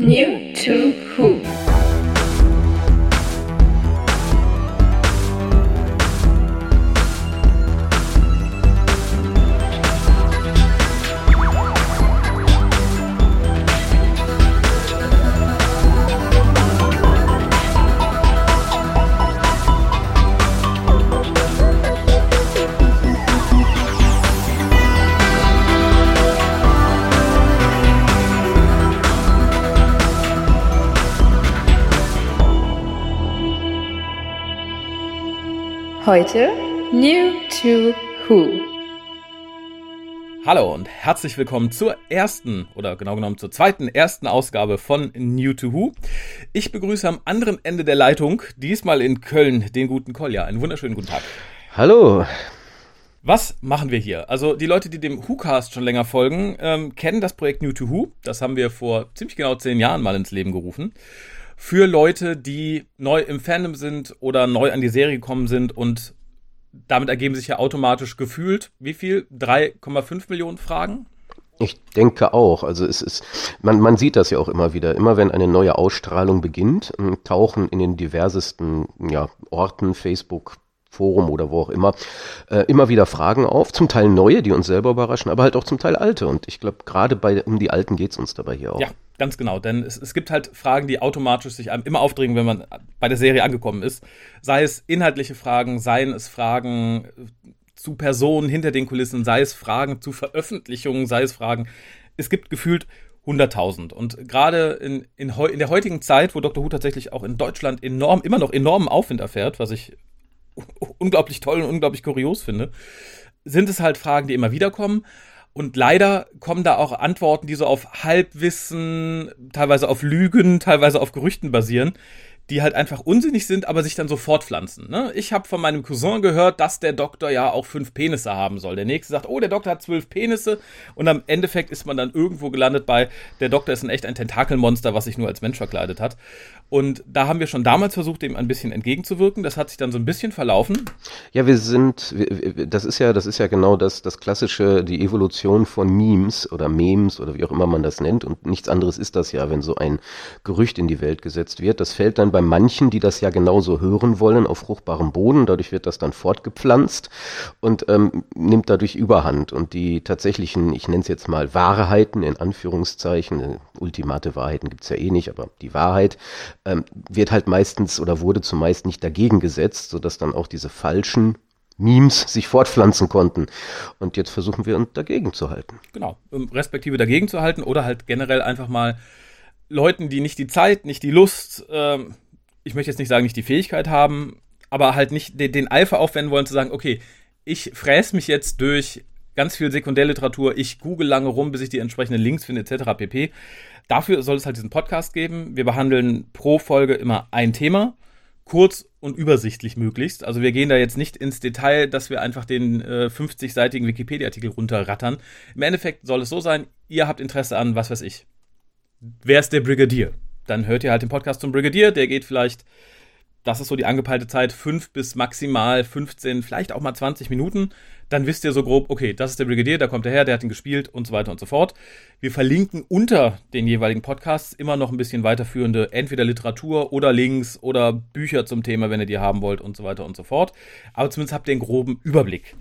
New to Heute New to Who. Hallo und herzlich willkommen zur ersten oder genau genommen zur zweiten ersten Ausgabe von New to Who. Ich begrüße am anderen Ende der Leitung, diesmal in Köln, den guten Kolja. Einen wunderschönen guten Tag. Hallo. Was machen wir hier? Also die Leute, die dem WhoCast schon länger folgen, ähm, kennen das Projekt New to Who. Das haben wir vor ziemlich genau zehn Jahren mal ins Leben gerufen für Leute, die neu im Fandom sind oder neu an die Serie gekommen sind und damit ergeben sich ja automatisch gefühlt, wie viel? 3,5 Millionen Fragen? Ich denke auch. Also es ist, man, man sieht das ja auch immer wieder. Immer wenn eine neue Ausstrahlung beginnt, ähm, tauchen in den diversesten ja, Orten, Facebook, Forum oder wo auch immer, äh, immer wieder Fragen auf, zum Teil neue, die uns selber überraschen, aber halt auch zum Teil alte. Und ich glaube, gerade um die alten geht es uns dabei hier auch. Ja, ganz genau. Denn es, es gibt halt Fragen, die automatisch sich einem immer aufdringen, wenn man bei der Serie angekommen ist. Sei es inhaltliche Fragen, seien es Fragen zu Personen hinter den Kulissen, sei es Fragen zu Veröffentlichungen, sei es Fragen. Es gibt gefühlt 100.000. Und gerade in, in, in, der heutigen Zeit, wo Dr. Who tatsächlich auch in Deutschland enorm, immer noch enormen Aufwind erfährt, was ich unglaublich toll und unglaublich kurios finde, sind es halt Fragen, die immer wieder kommen. Und leider kommen da auch Antworten, die so auf Halbwissen, teilweise auf Lügen, teilweise auf Gerüchten basieren, die halt einfach unsinnig sind, aber sich dann so fortpflanzen. Ne? Ich habe von meinem Cousin gehört, dass der Doktor ja auch fünf Penisse haben soll. Der nächste sagt, oh, der Doktor hat zwölf Penisse. Und am Endeffekt ist man dann irgendwo gelandet bei, der Doktor ist ein echt ein Tentakelmonster, was sich nur als Mensch verkleidet hat. Und da haben wir schon damals versucht, dem ein bisschen entgegenzuwirken. Das hat sich dann so ein bisschen verlaufen. Ja, wir sind, das ist ja, das ist ja genau das, das klassische, die Evolution von Memes oder Memes oder wie auch immer man das nennt. Und nichts anderes ist das ja, wenn so ein Gerücht in die Welt gesetzt wird. Das fällt dann bei manchen, die das ja genauso hören wollen, auf fruchtbarem Boden. Dadurch wird das dann fortgepflanzt und ähm, nimmt dadurch Überhand. Und die tatsächlichen, ich nenne es jetzt mal Wahrheiten in Anführungszeichen, äh, ultimate Wahrheiten gibt's ja eh nicht, aber die Wahrheit ähm, wird halt meistens oder wurde zumeist nicht dagegen gesetzt, sodass dann auch diese falschen Memes sich fortpflanzen konnten. Und jetzt versuchen wir uns dagegen zu halten. Genau, respektive dagegen zu halten oder halt generell einfach mal Leuten, die nicht die Zeit, nicht die Lust, ähm, ich möchte jetzt nicht sagen, nicht die Fähigkeit haben, aber halt nicht den, den Eifer aufwenden wollen zu sagen, okay, ich fräse mich jetzt durch ganz viel Sekundärliteratur, ich google lange rum, bis ich die entsprechenden Links finde, etc. pp. Dafür soll es halt diesen Podcast geben. Wir behandeln pro Folge immer ein Thema, kurz und übersichtlich möglichst. Also wir gehen da jetzt nicht ins Detail, dass wir einfach den äh, 50-seitigen Wikipedia-Artikel runterrattern. Im Endeffekt soll es so sein, ihr habt Interesse an, was weiß ich. Wer ist der Brigadier? Dann hört ihr halt den Podcast zum Brigadier, der geht vielleicht das ist so die angepeilte Zeit, fünf bis maximal 15, vielleicht auch mal 20 Minuten. Dann wisst ihr so grob, okay, das ist der Brigadier, da kommt er her, der hat ihn gespielt und so weiter und so fort. Wir verlinken unter den jeweiligen Podcasts immer noch ein bisschen weiterführende, entweder Literatur oder Links oder Bücher zum Thema, wenn ihr die haben wollt und so weiter und so fort. Aber zumindest habt ihr einen groben Überblick.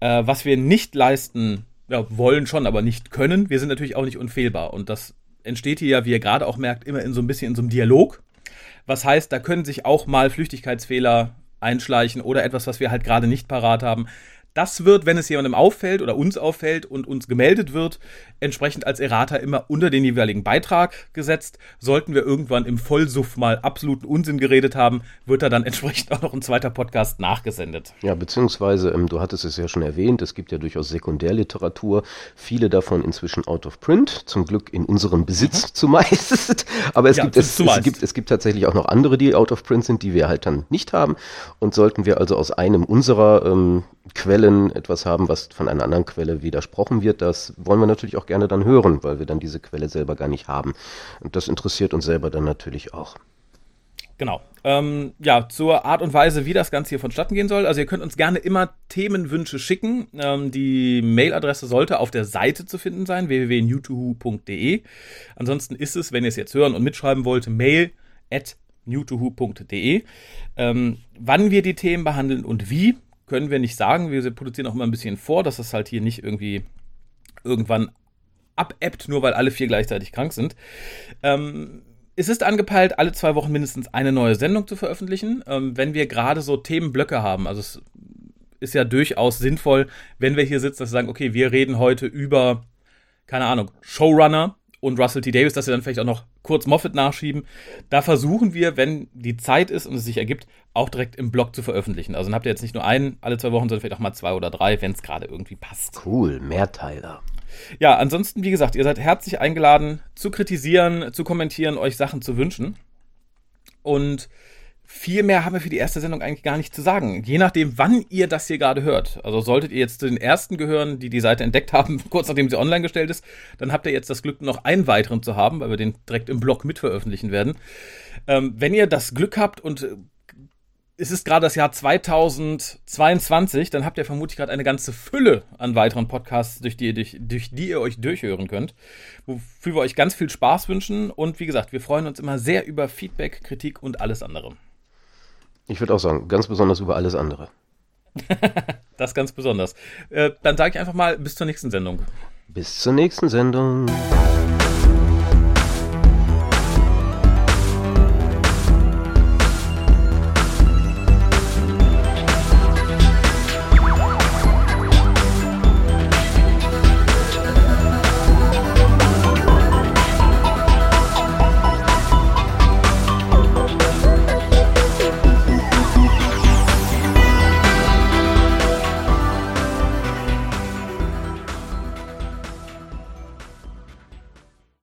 Äh, was wir nicht leisten, ja, wollen schon, aber nicht können, wir sind natürlich auch nicht unfehlbar. Und das entsteht hier ja, wie ihr gerade auch merkt, immer in so ein bisschen in so einem Dialog was heißt, da können sich auch mal Flüchtigkeitsfehler einschleichen oder etwas, was wir halt gerade nicht parat haben. Das wird, wenn es jemandem auffällt oder uns auffällt und uns gemeldet wird, entsprechend als Errata immer unter den jeweiligen Beitrag gesetzt. Sollten wir irgendwann im Vollsuff mal absoluten Unsinn geredet haben, wird da dann entsprechend auch noch ein zweiter Podcast nachgesendet. Ja, beziehungsweise, ähm, du hattest es ja schon erwähnt, es gibt ja durchaus Sekundärliteratur, viele davon inzwischen out of print, zum Glück in unserem Besitz mhm. zumeist. Aber es, ja, gibt, es, es, gibt, es gibt tatsächlich auch noch andere, die out of print sind, die wir halt dann nicht haben. Und sollten wir also aus einem unserer ähm, Quellen etwas haben, was von einer anderen Quelle widersprochen wird, das wollen wir natürlich auch gerne dann hören, weil wir dann diese Quelle selber gar nicht haben. Und das interessiert uns selber dann natürlich auch. Genau. Ähm, ja, zur Art und Weise, wie das Ganze hier vonstatten gehen soll. Also ihr könnt uns gerne immer Themenwünsche schicken. Ähm, die Mailadresse sollte auf der Seite zu finden sein, www.newtohu.de. Ansonsten ist es, wenn ihr es jetzt hören und mitschreiben wollt, mail at newtohu.de. Ähm, wann wir die Themen behandeln und wie, können wir nicht sagen. Wir produzieren auch immer ein bisschen vor, dass das halt hier nicht irgendwie irgendwann abebbt, nur weil alle vier gleichzeitig krank sind. Ähm, es ist angepeilt, alle zwei Wochen mindestens eine neue Sendung zu veröffentlichen, ähm, wenn wir gerade so Themenblöcke haben. Also es ist ja durchaus sinnvoll, wenn wir hier sitzen, dass wir sagen, okay, wir reden heute über, keine Ahnung, Showrunner und Russell T. Davis, dass wir dann vielleicht auch noch kurz Moffat nachschieben. Da versuchen wir, wenn die Zeit ist und es sich ergibt, auch direkt im Blog zu veröffentlichen. Also dann habt ihr jetzt nicht nur einen alle zwei Wochen, sondern vielleicht auch mal zwei oder drei, wenn es gerade irgendwie passt. Cool, Mehrteiler. Ja, ansonsten, wie gesagt, ihr seid herzlich eingeladen zu kritisieren, zu kommentieren, euch Sachen zu wünschen. Und viel mehr haben wir für die erste Sendung eigentlich gar nicht zu sagen. Je nachdem, wann ihr das hier gerade hört. Also solltet ihr jetzt zu den ersten gehören, die die Seite entdeckt haben, kurz nachdem sie online gestellt ist, dann habt ihr jetzt das Glück, noch einen weiteren zu haben, weil wir den direkt im Blog mitveröffentlichen werden. Ähm, wenn ihr das Glück habt und es ist gerade das Jahr 2022, dann habt ihr vermutlich gerade eine ganze Fülle an weiteren Podcasts, durch die, durch, durch die ihr euch durchhören könnt, wofür wir euch ganz viel Spaß wünschen. Und wie gesagt, wir freuen uns immer sehr über Feedback, Kritik und alles andere. Ich würde auch sagen, ganz besonders über alles andere. das ganz besonders. Äh, dann sage ich einfach mal bis zur nächsten Sendung. Bis zur nächsten Sendung.